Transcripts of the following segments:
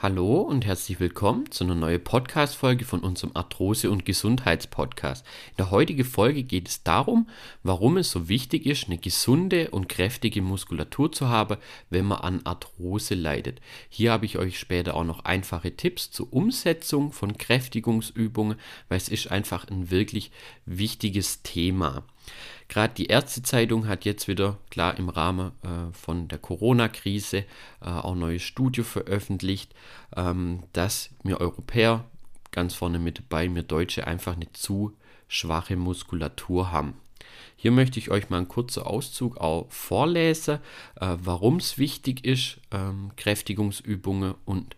Hallo und herzlich willkommen zu einer neuen Podcast-Folge von unserem Arthrose- und Gesundheitspodcast. In der heutigen Folge geht es darum, warum es so wichtig ist, eine gesunde und kräftige Muskulatur zu haben, wenn man an Arthrose leidet. Hier habe ich euch später auch noch einfache Tipps zur Umsetzung von Kräftigungsübungen, weil es ist einfach ein wirklich wichtiges Thema. Gerade die Ärztezeitung hat jetzt wieder, klar im Rahmen äh, von der Corona-Krise, äh, auch neue Studie veröffentlicht, ähm, dass wir Europäer ganz vorne mit dabei, wir Deutsche einfach eine zu schwache Muskulatur haben. Hier möchte ich euch mal einen kurzen Auszug auch vorlesen, äh, warum es wichtig ist, ähm, Kräftigungsübungen und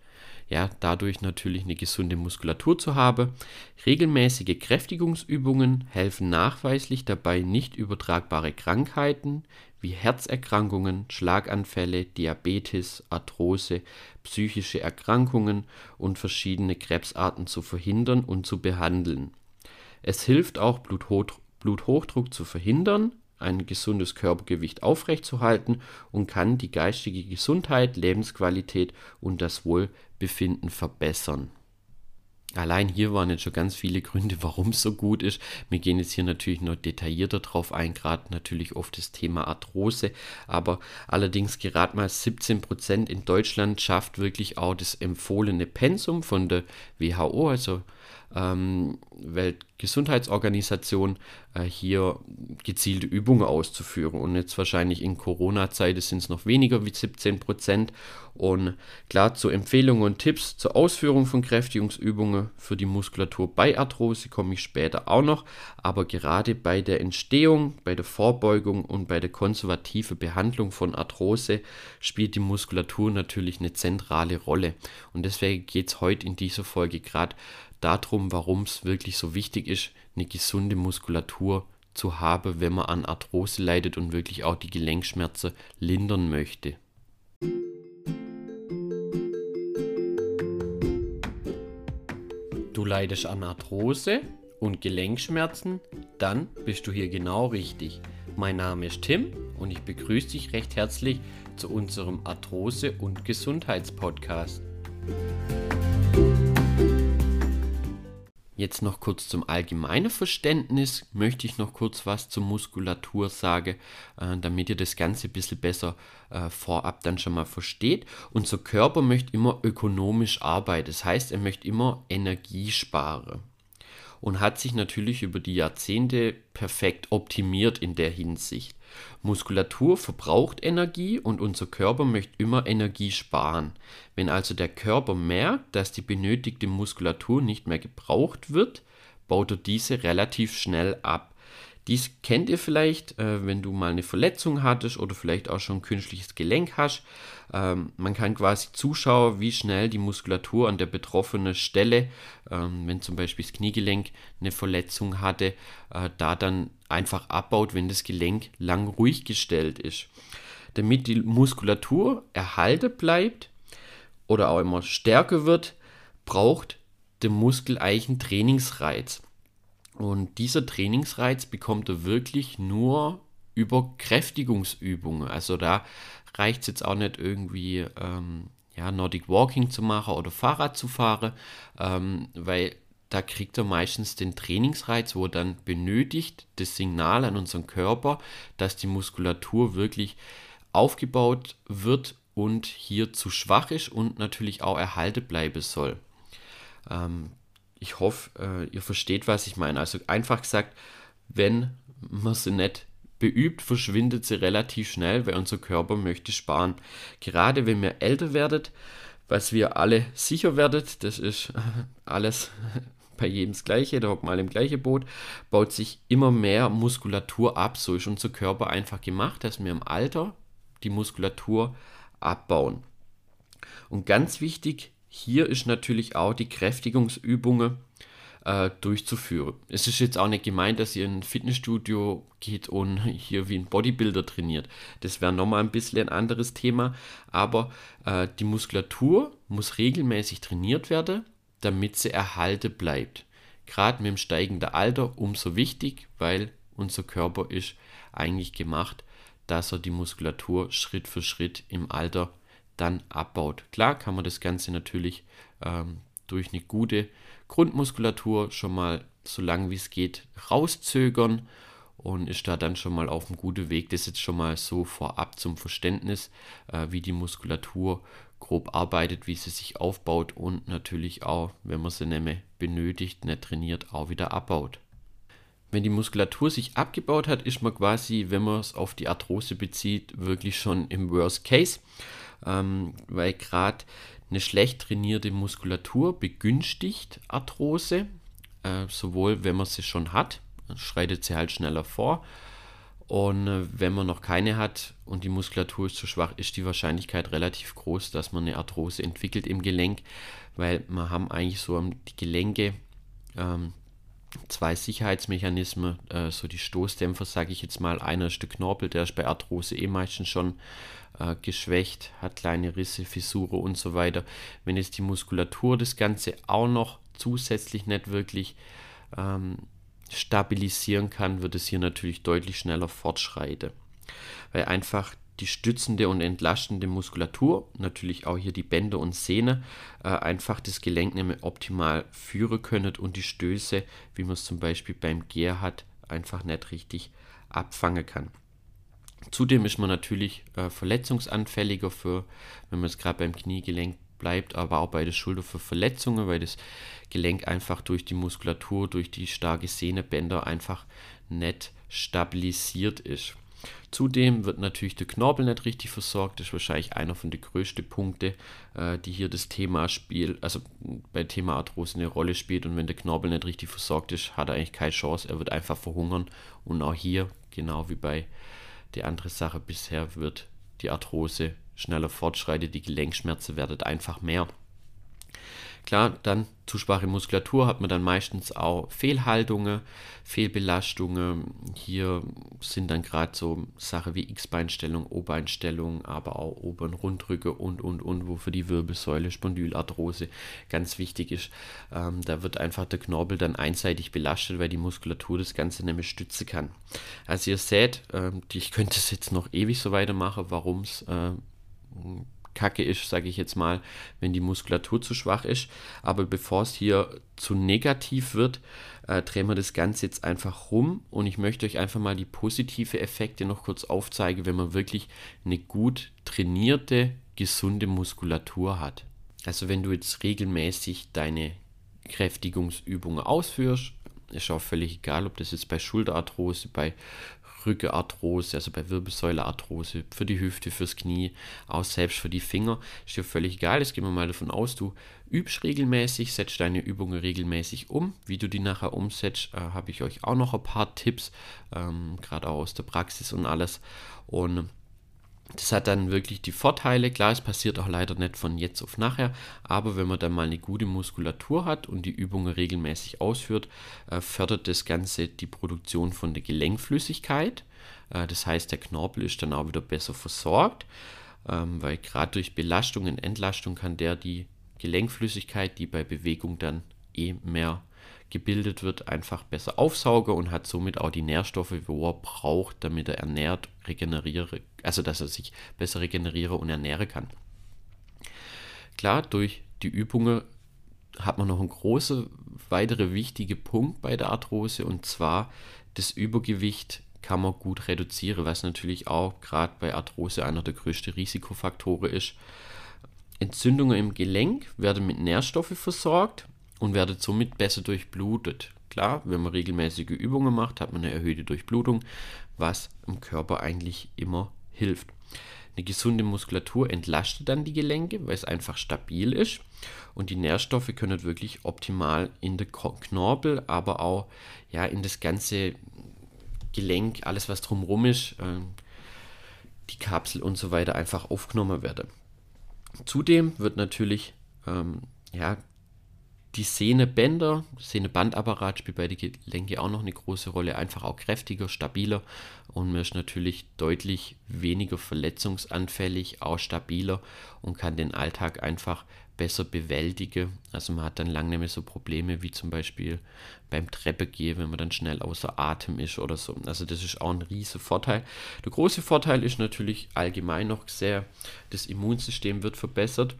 ja, dadurch natürlich eine gesunde Muskulatur zu haben. Regelmäßige Kräftigungsübungen helfen nachweislich dabei, nicht übertragbare Krankheiten wie Herzerkrankungen, Schlaganfälle, Diabetes, Arthrose, psychische Erkrankungen und verschiedene Krebsarten zu verhindern und zu behandeln. Es hilft auch Bluthochdruck zu verhindern, ein gesundes Körpergewicht aufrechtzuerhalten und kann die geistige Gesundheit, Lebensqualität und das Wohlbefinden verbessern. Allein hier waren jetzt schon ganz viele Gründe, warum es so gut ist. Wir gehen jetzt hier natürlich noch detaillierter drauf ein, gerade natürlich oft das Thema Arthrose, aber allerdings gerade mal 17 Prozent in Deutschland schafft wirklich auch das empfohlene Pensum von der WHO, also ähm, Weltgesundheitsorganisation äh, hier gezielte Übungen auszuführen. Und jetzt wahrscheinlich in Corona-Zeit sind es noch weniger wie 17 Prozent. Und klar, zu Empfehlungen und Tipps zur Ausführung von Kräftigungsübungen für die Muskulatur bei Arthrose komme ich später auch noch. Aber gerade bei der Entstehung, bei der Vorbeugung und bei der konservativen Behandlung von Arthrose spielt die Muskulatur natürlich eine zentrale Rolle. Und deswegen geht es heute in dieser Folge gerade darum, warum es wirklich so wichtig ist, eine gesunde Muskulatur zu haben, wenn man an Arthrose leidet und wirklich auch die Gelenkschmerzen lindern möchte. Du leidest an Arthrose und Gelenkschmerzen? Dann bist du hier genau richtig. Mein Name ist Tim und ich begrüße dich recht herzlich zu unserem Arthrose- und Gesundheitspodcast. Jetzt noch kurz zum allgemeinen Verständnis. Möchte ich noch kurz was zur Muskulatur sagen, äh, damit ihr das Ganze ein bisschen besser äh, vorab dann schon mal versteht. Unser Körper möchte immer ökonomisch arbeiten, das heißt, er möchte immer Energie sparen und hat sich natürlich über die Jahrzehnte perfekt optimiert in der Hinsicht. Muskulatur verbraucht Energie und unser Körper möchte immer Energie sparen. Wenn also der Körper merkt, dass die benötigte Muskulatur nicht mehr gebraucht wird, baut er diese relativ schnell ab. Dies kennt ihr vielleicht, äh, wenn du mal eine Verletzung hattest oder vielleicht auch schon ein künstliches Gelenk hast. Ähm, man kann quasi zuschauen, wie schnell die Muskulatur an der betroffenen Stelle, ähm, wenn zum Beispiel das Kniegelenk eine Verletzung hatte, äh, da dann einfach abbaut, wenn das Gelenk lang ruhig gestellt ist. Damit die Muskulatur erhalten bleibt oder auch immer stärker wird, braucht der Muskel eigentlich einen Trainingsreiz. Und dieser Trainingsreiz bekommt er wirklich nur über Kräftigungsübungen. Also da reicht es jetzt auch nicht irgendwie ähm, ja, Nordic Walking zu machen oder Fahrrad zu fahren, ähm, weil da kriegt er meistens den Trainingsreiz, wo er dann benötigt das Signal an unseren Körper, dass die Muskulatur wirklich aufgebaut wird und hier zu schwach ist und natürlich auch erhalten bleiben soll. Ähm, ich hoffe, äh, ihr versteht, was ich meine. Also einfach gesagt, wenn man sie nicht beübt, verschwindet sie relativ schnell, weil unser Körper möchte sparen. Gerade wenn wir älter werdet, was wir alle sicher werdet, das ist alles bei jedem das Gleiche, da hockt mal im gleichen Boot, baut sich immer mehr Muskulatur ab. So ist unser Körper einfach gemacht, dass wir im Alter die Muskulatur abbauen. Und ganz wichtig, hier ist natürlich auch die Kräftigungsübungen äh, durchzuführen. Es ist jetzt auch nicht gemeint, dass ihr in ein Fitnessstudio geht und hier wie ein Bodybuilder trainiert. Das wäre nochmal ein bisschen ein anderes Thema, aber äh, die Muskulatur muss regelmäßig trainiert werden, damit sie erhalten bleibt. Gerade mit dem steigenden Alter umso wichtig, weil unser Körper ist eigentlich gemacht, dass er die Muskulatur Schritt für Schritt im Alter dann abbaut. Klar kann man das Ganze natürlich ähm, durch eine gute Grundmuskulatur schon mal so lange wie es geht rauszögern und ist da dann schon mal auf einem guten Weg. Das jetzt schon mal so vorab zum Verständnis, äh, wie die Muskulatur grob arbeitet, wie sie sich aufbaut und natürlich auch, wenn man sie nämlich benötigt, nicht trainiert, auch wieder abbaut. Wenn die Muskulatur sich abgebaut hat, ist man quasi, wenn man es auf die Arthrose bezieht, wirklich schon im Worst Case, ähm, weil gerade eine schlecht trainierte Muskulatur begünstigt Arthrose, äh, sowohl wenn man sie schon hat, schreitet sie halt schneller vor. Und äh, wenn man noch keine hat und die Muskulatur ist zu schwach, ist die Wahrscheinlichkeit relativ groß, dass man eine Arthrose entwickelt im Gelenk, weil wir haben eigentlich so die Gelenke ähm, zwei Sicherheitsmechanismen, äh, so die Stoßdämpfer, sage ich jetzt mal. Einer ist der Knorpel, der ist bei Arthrose eh meistens schon äh, geschwächt, hat kleine Risse, Fissure und so weiter. Wenn jetzt die Muskulatur das Ganze auch noch zusätzlich nicht wirklich ähm, stabilisieren kann, wird es hier natürlich deutlich schneller fortschreiten. Weil einfach die stützende und entlastende Muskulatur, natürlich auch hier die Bänder und Sehne, äh, einfach das Gelenk nämlich optimal führen können und die Stöße, wie man es zum Beispiel beim Gear hat, einfach nicht richtig abfangen kann. Zudem ist man natürlich äh, verletzungsanfälliger für, wenn man es gerade beim Kniegelenk bleibt, aber auch bei der Schulter für Verletzungen, weil das Gelenk einfach durch die Muskulatur, durch die starke Sehnebänder einfach nicht stabilisiert ist. Zudem wird natürlich der Knorpel nicht richtig versorgt. Das ist wahrscheinlich einer von den größten Punkten, äh, die hier das Thema spielt, also bei Thema Arthrose eine Rolle spielt. Und wenn der Knorpel nicht richtig versorgt ist, hat er eigentlich keine Chance. Er wird einfach verhungern. Und auch hier, genau wie bei der anderen Sache bisher, wird die Arthrose schneller fortschreitet, die Gelenkschmerzen werden einfach mehr. Klar, dann zu schwache Muskulatur hat man dann meistens auch Fehlhaltungen, Fehlbelastungen. Hier sind dann gerade so Sachen wie X-Beinstellung, O-Beinstellung, aber auch oberen Rundrücke und, und, und, wo für die Wirbelsäule Spondylarthrose ganz wichtig ist. Ähm, da wird einfach der Knorpel dann einseitig belastet, weil die Muskulatur das Ganze nämlich stützen kann. Also ihr seht, ähm, ich könnte es jetzt noch ewig so weitermachen, warum es äh, kacke ist, sage ich jetzt mal, wenn die Muskulatur zu schwach ist. Aber bevor es hier zu negativ wird, äh, drehen wir das Ganze jetzt einfach rum und ich möchte euch einfach mal die positive Effekte noch kurz aufzeigen, wenn man wirklich eine gut trainierte, gesunde Muskulatur hat. Also wenn du jetzt regelmäßig deine Kräftigungsübungen ausführst, ist auch völlig egal, ob das jetzt bei Schulterarthrose, bei Rückenarthrose, also bei Wirbelsäulearthrose, für die Hüfte, fürs Knie, auch selbst für die Finger, ist dir völlig egal. Jetzt gehen wir mal davon aus, du übst regelmäßig, setzt deine Übungen regelmäßig um. Wie du die nachher umsetzt, äh, habe ich euch auch noch ein paar Tipps, ähm, gerade auch aus der Praxis und alles. Und das hat dann wirklich die Vorteile. Klar, es passiert auch leider nicht von jetzt auf nachher, aber wenn man dann mal eine gute Muskulatur hat und die Übungen regelmäßig ausführt, äh, fördert das Ganze die Produktion von der Gelenkflüssigkeit. Äh, das heißt, der Knorpel ist dann auch wieder besser versorgt, ähm, weil gerade durch Belastung und Entlastung kann der die Gelenkflüssigkeit, die bei Bewegung dann eh mehr gebildet wird, einfach besser aufsauge und hat somit auch die Nährstoffe, wo er braucht, damit er ernährt, regeneriere, also dass er sich besser regeneriere und ernähre kann. Klar, durch die Übungen hat man noch einen großen, weitere wichtige Punkt bei der Arthrose und zwar das Übergewicht kann man gut reduzieren, was natürlich auch gerade bei Arthrose einer der größten Risikofaktoren ist. Entzündungen im Gelenk werden mit Nährstoffen versorgt und werdet somit besser durchblutet. Klar, wenn man regelmäßige Übungen macht, hat man eine erhöhte Durchblutung, was im Körper eigentlich immer hilft. Eine gesunde Muskulatur entlastet dann die Gelenke, weil es einfach stabil ist und die Nährstoffe können wirklich optimal in den Knorpel, aber auch ja, in das ganze Gelenk, alles was drumherum ist, äh, die Kapsel und so weiter einfach aufgenommen werden. Zudem wird natürlich ähm, ja, die Sehnebänder, Sehnebandapparat spielt bei den Gelenke auch noch eine große Rolle, einfach auch kräftiger, stabiler und man ist natürlich deutlich weniger verletzungsanfällig, auch stabiler und kann den Alltag einfach besser bewältige. Also man hat dann lange nicht mehr so Probleme wie zum Beispiel beim Treppegehen, wenn man dann schnell außer Atem ist oder so. Also das ist auch ein riesiger Vorteil. Der große Vorteil ist natürlich allgemein noch sehr, das Immunsystem wird verbessert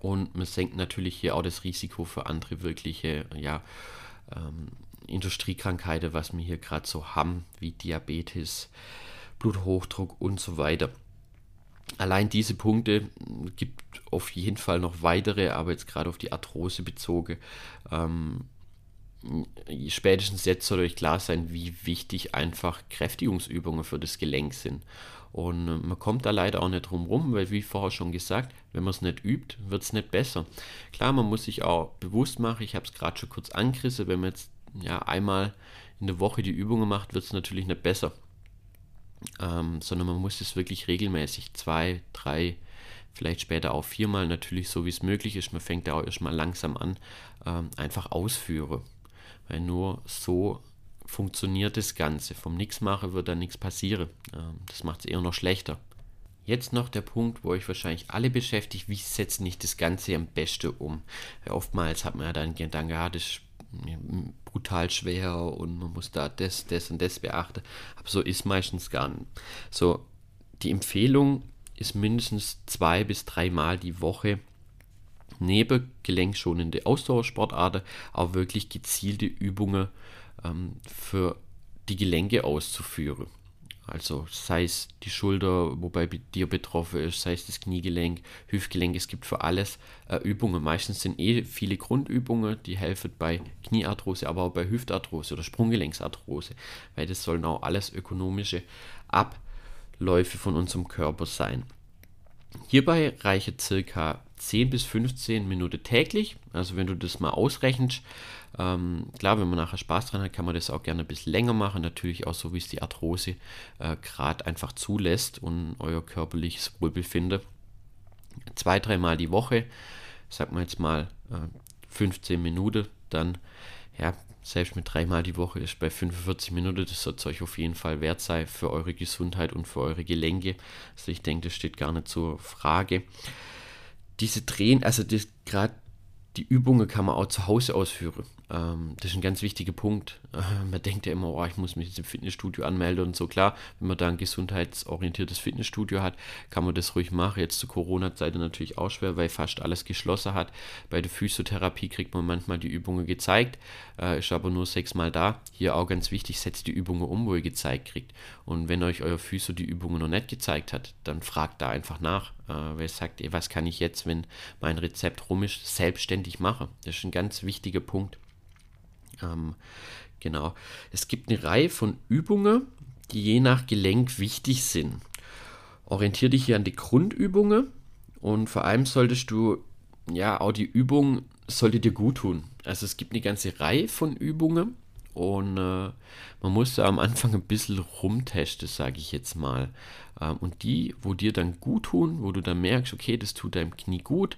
und man senkt natürlich hier auch das Risiko für andere wirkliche, ja, ähm, Industriekrankheiten, was wir hier gerade so haben, wie Diabetes, Bluthochdruck und so weiter. Allein diese Punkte gibt auf jeden Fall noch weitere, aber jetzt gerade auf die Arthrose bezogen. Ähm, spätestens jetzt soll euch klar sein, wie wichtig einfach Kräftigungsübungen für das Gelenk sind. Und äh, man kommt da leider auch nicht drum rum, weil wie vorher schon gesagt, wenn man es nicht übt, wird es nicht besser. Klar, man muss sich auch bewusst machen, ich habe es gerade schon kurz angerissen, wenn man jetzt ja, einmal in der Woche die Übungen macht, wird es natürlich nicht besser. Ähm, sondern man muss es wirklich regelmäßig, zwei, drei, vielleicht später auch viermal, natürlich so wie es möglich ist. Man fängt ja auch erstmal langsam an, ähm, einfach ausführe. Weil nur so funktioniert das Ganze. Vom Nixmachen wird da nichts passieren. Ähm, das macht es eher noch schlechter. Jetzt noch der Punkt, wo euch wahrscheinlich alle beschäftigt, wie setze ich das Ganze am besten um? Weil oftmals hat man ja dann Gedanken, ja, das ist brutal schwer und man muss da das, das und das beachten. Aber so ist meistens gar nicht. So, die Empfehlung ist mindestens zwei bis dreimal die Woche neben gelenkschonende Ausdauersportarten auch wirklich gezielte Übungen ähm, für die Gelenke auszuführen. Also sei es die Schulter, wobei bei dir betroffen ist, sei es das Kniegelenk, Hüftgelenk, es gibt für alles äh, Übungen. Meistens sind eh viele Grundübungen, die helfen bei Kniearthrose, aber auch bei Hüftarthrose oder Sprunggelenksarthrose, weil das sollen auch alles ökonomische Abläufe von unserem Körper sein. Hierbei reiche circa 10 bis 15 Minuten täglich. Also wenn du das mal ausrechnest, ähm, klar, wenn man nachher Spaß dran hat, kann man das auch gerne ein bisschen länger machen. Natürlich auch so, wie es die Arthrose äh, gerade einfach zulässt und euer körperliches Wohlbefinden. Zwei, dreimal die Woche, sagt man jetzt mal äh, 15 Minuten, dann ja, selbst mit dreimal die Woche ist bei 45 Minuten, das soll euch auf jeden Fall wert sein für eure Gesundheit und für eure Gelenke. Also ich denke, das steht gar nicht zur Frage. Diese Drehen, also gerade die Übungen kann man auch zu Hause ausführen. Ähm, das ist ein ganz wichtiger Punkt. Äh, man denkt ja immer, oh, ich muss mich jetzt im Fitnessstudio anmelden und so. Klar, wenn man da ein gesundheitsorientiertes Fitnessstudio hat, kann man das ruhig machen. Jetzt zur Corona-Zeit natürlich auch schwer, weil fast alles geschlossen hat. Bei der Physiotherapie kriegt man manchmal die Übungen gezeigt, äh, ist aber nur sechsmal da. Hier auch ganz wichtig, setzt die Übungen um, wo ihr gezeigt kriegt. Und wenn euch euer Physio die Übungen noch nicht gezeigt hat, dann fragt da einfach nach. Äh, weil sagt, was kann ich jetzt, wenn mein Rezept rum ist, selbstständig machen. Das ist ein ganz wichtiger Punkt. Ähm, genau. Es gibt eine Reihe von Übungen, die je nach Gelenk wichtig sind. Orientiere dich hier an die Grundübungen und vor allem solltest du, ja, auch die Übung sollte dir gut tun. Also es gibt eine ganze Reihe von Übungen und äh, man muss da am Anfang ein bisschen rumtesten, sage ich jetzt mal. Ähm, und die, wo dir dann gut tun, wo du dann merkst, okay, das tut deinem Knie gut,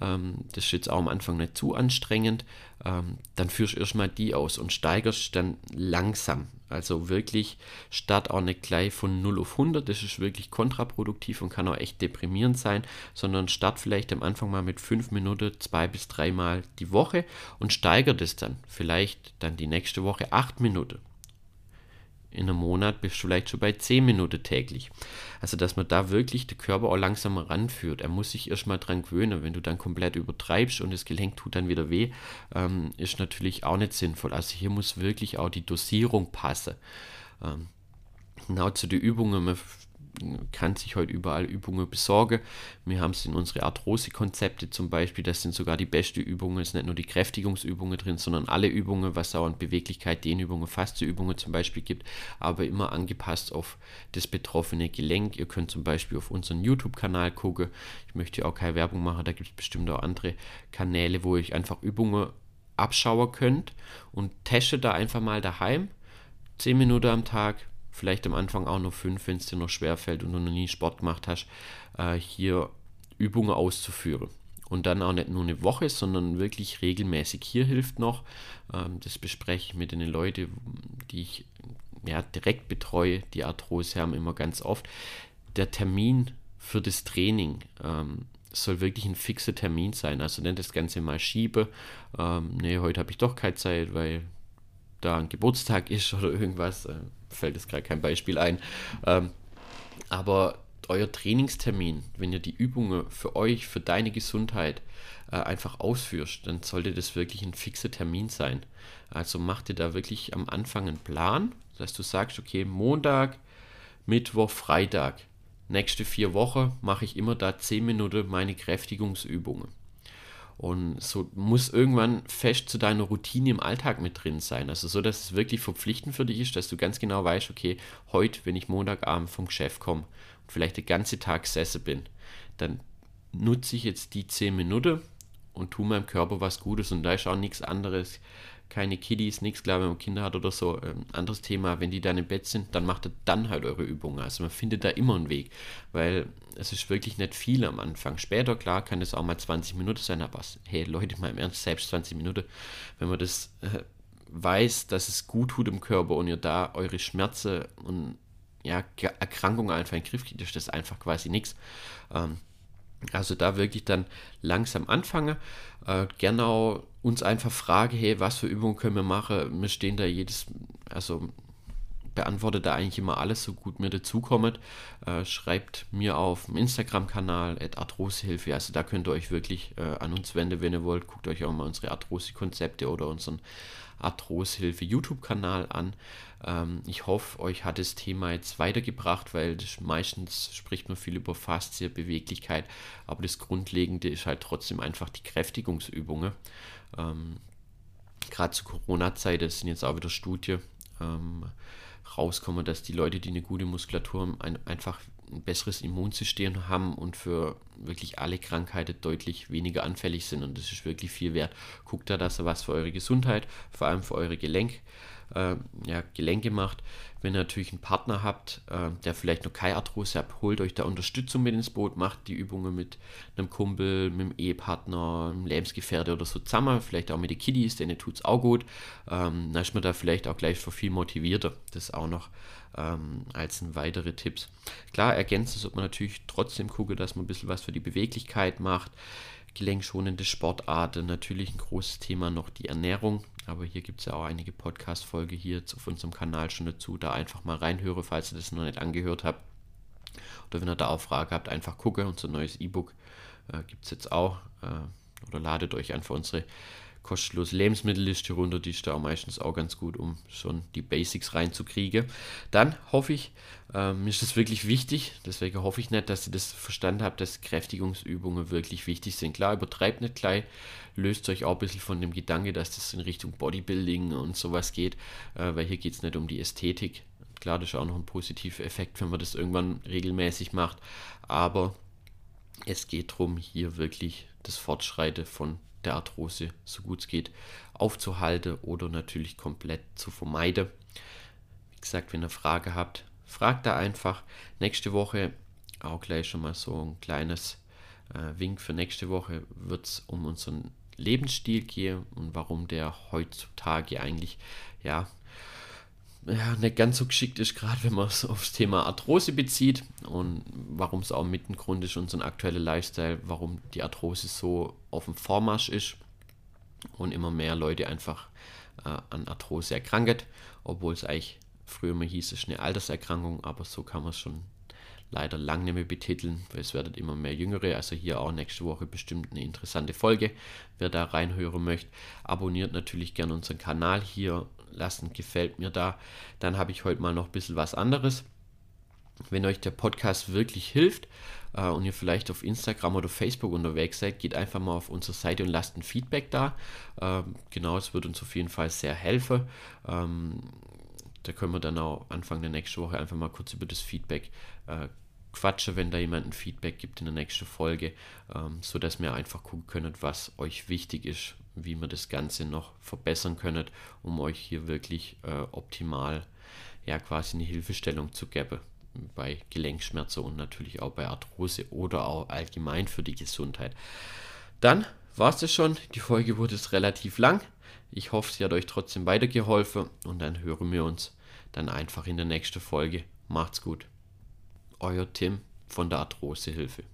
ähm, das ist jetzt auch am Anfang nicht zu anstrengend, ähm, dann führst du erstmal die aus und steigerst dann langsam. Also wirklich start auch nicht gleich von 0 auf 100, das ist wirklich kontraproduktiv und kann auch echt deprimierend sein, sondern start vielleicht am Anfang mal mit 5 Minuten, zwei bis dreimal die Woche und steigert es dann. Vielleicht dann die nächste Woche 8 Minuten in einem Monat bist du vielleicht schon bei 10 Minuten täglich. Also, dass man da wirklich den Körper auch langsam ranführt. Er muss sich erstmal dran gewöhnen. Wenn du dann komplett übertreibst und das Gelenk tut dann wieder weh, ähm, ist natürlich auch nicht sinnvoll. Also, hier muss wirklich auch die Dosierung passen. Ähm, genau zu den Übungen. Man kann sich heute überall Übungen besorgen. Wir haben es in unsere Arthrose-Konzepte zum Beispiel, das sind sogar die besten Übungen, es sind nicht nur die Kräftigungsübungen drin, sondern alle Übungen, was an Beweglichkeit, Dehnübungen, Faste-Übungen zum Beispiel gibt, aber immer angepasst auf das betroffene Gelenk. Ihr könnt zum Beispiel auf unseren YouTube-Kanal gucken. Ich möchte auch keine Werbung machen, da gibt es bestimmt auch andere Kanäle, wo ich einfach Übungen abschauen könnt und testet da einfach mal daheim. 10 Minuten am Tag, vielleicht am Anfang auch nur fünf, wenn es dir noch schwer fällt und du noch nie Sport gemacht hast, äh, hier Übungen auszuführen. Und dann auch nicht nur eine Woche, sondern wirklich regelmäßig. Hier hilft noch, ähm, das bespreche ich mit den Leuten, die ich ja, direkt betreue, die Arthrose haben immer ganz oft, der Termin für das Training. Ähm, soll wirklich ein fixer Termin sein. Also nicht das Ganze mal schiebe. Ähm, nee, heute habe ich doch keine Zeit, weil da ein Geburtstag ist oder irgendwas. Fällt jetzt gerade kein Beispiel ein. Ähm, aber euer Trainingstermin, wenn ihr die Übungen für euch, für deine Gesundheit äh, einfach ausführst, dann sollte das wirklich ein fixer Termin sein. Also mach dir da wirklich am Anfang einen Plan, dass du sagst, okay, Montag, Mittwoch, Freitag, nächste vier Wochen mache ich immer da 10 Minuten meine Kräftigungsübungen. Und so muss irgendwann fest zu deiner Routine im Alltag mit drin sein. Also so, dass es wirklich verpflichtend für dich ist, dass du ganz genau weißt, okay, heute, wenn ich Montagabend vom Geschäft komme und vielleicht den ganzen Tag gesessen bin, dann nutze ich jetzt die 10 Minuten und tue meinem Körper was Gutes. Und da ist auch nichts anderes keine Kiddies, nichts, klar, wenn man Kinder hat oder so, ähm, anderes Thema, wenn die dann im Bett sind, dann macht ihr dann halt eure Übungen. Also man findet da immer einen Weg, weil es ist wirklich nicht viel am Anfang. Später, klar, kann es auch mal 20 Minuten sein, aber hey Leute, mal im Ernst, selbst 20 Minuten, wenn man das äh, weiß, dass es gut tut im Körper und ihr da eure Schmerzen und ja, Erkrankungen einfach in den Griff kriegt, ist das einfach quasi nichts. Ähm, also da wirklich dann langsam anfangen. Äh, gerne auch uns einfach fragen, hey, was für Übungen können wir machen? Wir stehen da jedes, also beantwortet da eigentlich immer alles, so gut mir dazukommt. Äh, schreibt mir auf dem Instagram-Kanal Arthrosehilfe. Also da könnt ihr euch wirklich äh, an uns wenden, wenn ihr wollt. Guckt euch auch mal unsere Arthrose-Konzepte oder unseren Arthrosehilfe YouTube-Kanal an. Ähm, ich hoffe, euch hat das Thema jetzt weitergebracht, weil das, meistens spricht man viel über Faszie, Beweglichkeit, aber das Grundlegende ist halt trotzdem einfach die Kräftigungsübungen. Ähm, Gerade zu Corona-Zeit, das sind jetzt auch wieder Studien, ähm, rauskommen, dass die Leute, die eine gute Muskulatur haben, ein, einfach ein besseres Immunsystem haben und für wirklich alle Krankheiten deutlich weniger anfällig sind. Und das ist wirklich viel wert. Guckt da, dass ihr was für eure Gesundheit, vor allem für eure Gelenk, äh, ja, Gelenke macht. Wenn ihr natürlich einen Partner habt, äh, der vielleicht noch keine Arthrose hat, holt euch da Unterstützung mit ins Boot, macht die Übungen mit einem Kumpel, mit einem Ehepartner, einem Lebensgefährte oder so zusammen, vielleicht auch mit den Kiddies, denen tut es auch gut. Ähm, dann ist man da vielleicht auch gleich für viel motivierter. Das auch noch ähm, als ein weitere Tipps. Klar, ergänzen sollte man natürlich trotzdem gucken, dass man ein bisschen was für die Beweglichkeit macht. Gelenkschonende Sportarten, natürlich ein großes Thema noch die Ernährung. Aber hier gibt es ja auch einige Podcast-Folge hier auf unserem Kanal schon dazu. Da einfach mal reinhöre, falls ihr das noch nicht angehört habt. Oder wenn ihr da auch Fragen habt, einfach gucke. Unser neues E-Book äh, gibt es jetzt auch. Äh, oder ladet euch einfach unsere kostenlose Lebensmittelliste runter, die ist da meistens auch ganz gut, um schon die Basics reinzukriegen. Dann hoffe ich, äh, mir ist das wirklich wichtig, deswegen hoffe ich nicht, dass ihr das verstanden habt, dass Kräftigungsübungen wirklich wichtig sind. Klar, übertreibt nicht gleich, löst euch auch ein bisschen von dem Gedanke, dass das in Richtung Bodybuilding und sowas geht, äh, weil hier geht es nicht um die Ästhetik. Klar, das ist auch noch ein positiver Effekt, wenn man das irgendwann regelmäßig macht, aber es geht darum, hier wirklich das Fortschreiten von der Arthrose so gut es geht aufzuhalten oder natürlich komplett zu vermeiden. Wie gesagt, wenn ihr Frage habt, fragt da einfach. Nächste Woche auch gleich schon mal so ein kleines äh, Wink für nächste Woche wird es um unseren Lebensstil gehen und warum der heutzutage eigentlich ja ja, nicht ganz so geschickt ist, gerade wenn man es aufs Thema Arthrose bezieht und warum es auch mit ein Grund ist, unser aktueller Lifestyle, warum die Arthrose so auf dem Vormarsch ist und immer mehr Leute einfach äh, an Arthrose erkranken, obwohl es eigentlich früher mal hieß, es ist eine Alterserkrankung, aber so kann man es schon leider lang nicht mehr betiteln, weil es werden immer mehr Jüngere. Also hier auch nächste Woche bestimmt eine interessante Folge. Wer da reinhören möchte, abonniert natürlich gerne unseren Kanal hier lassen, gefällt mir da. Dann habe ich heute mal noch ein bisschen was anderes. Wenn euch der Podcast wirklich hilft äh, und ihr vielleicht auf Instagram oder Facebook unterwegs seid, geht einfach mal auf unsere Seite und lasst ein Feedback da. Ähm, genau, es wird uns auf jeden Fall sehr helfen. Ähm, da können wir dann auch Anfang der nächsten Woche einfach mal kurz über das Feedback äh, quatschen, wenn da jemand ein Feedback gibt in der nächsten Folge, ähm, so dass wir einfach gucken können, was euch wichtig ist, wie wir das Ganze noch verbessern können, um euch hier wirklich äh, optimal ja quasi eine Hilfestellung zu geben bei Gelenkschmerzen und natürlich auch bei Arthrose oder auch allgemein für die Gesundheit. Dann war es das schon. Die Folge wurde jetzt relativ lang. Ich hoffe, sie hat euch trotzdem weitergeholfen und dann hören wir uns dann einfach in der nächsten Folge. Macht's gut. Euer Tim von der Arthrosehilfe.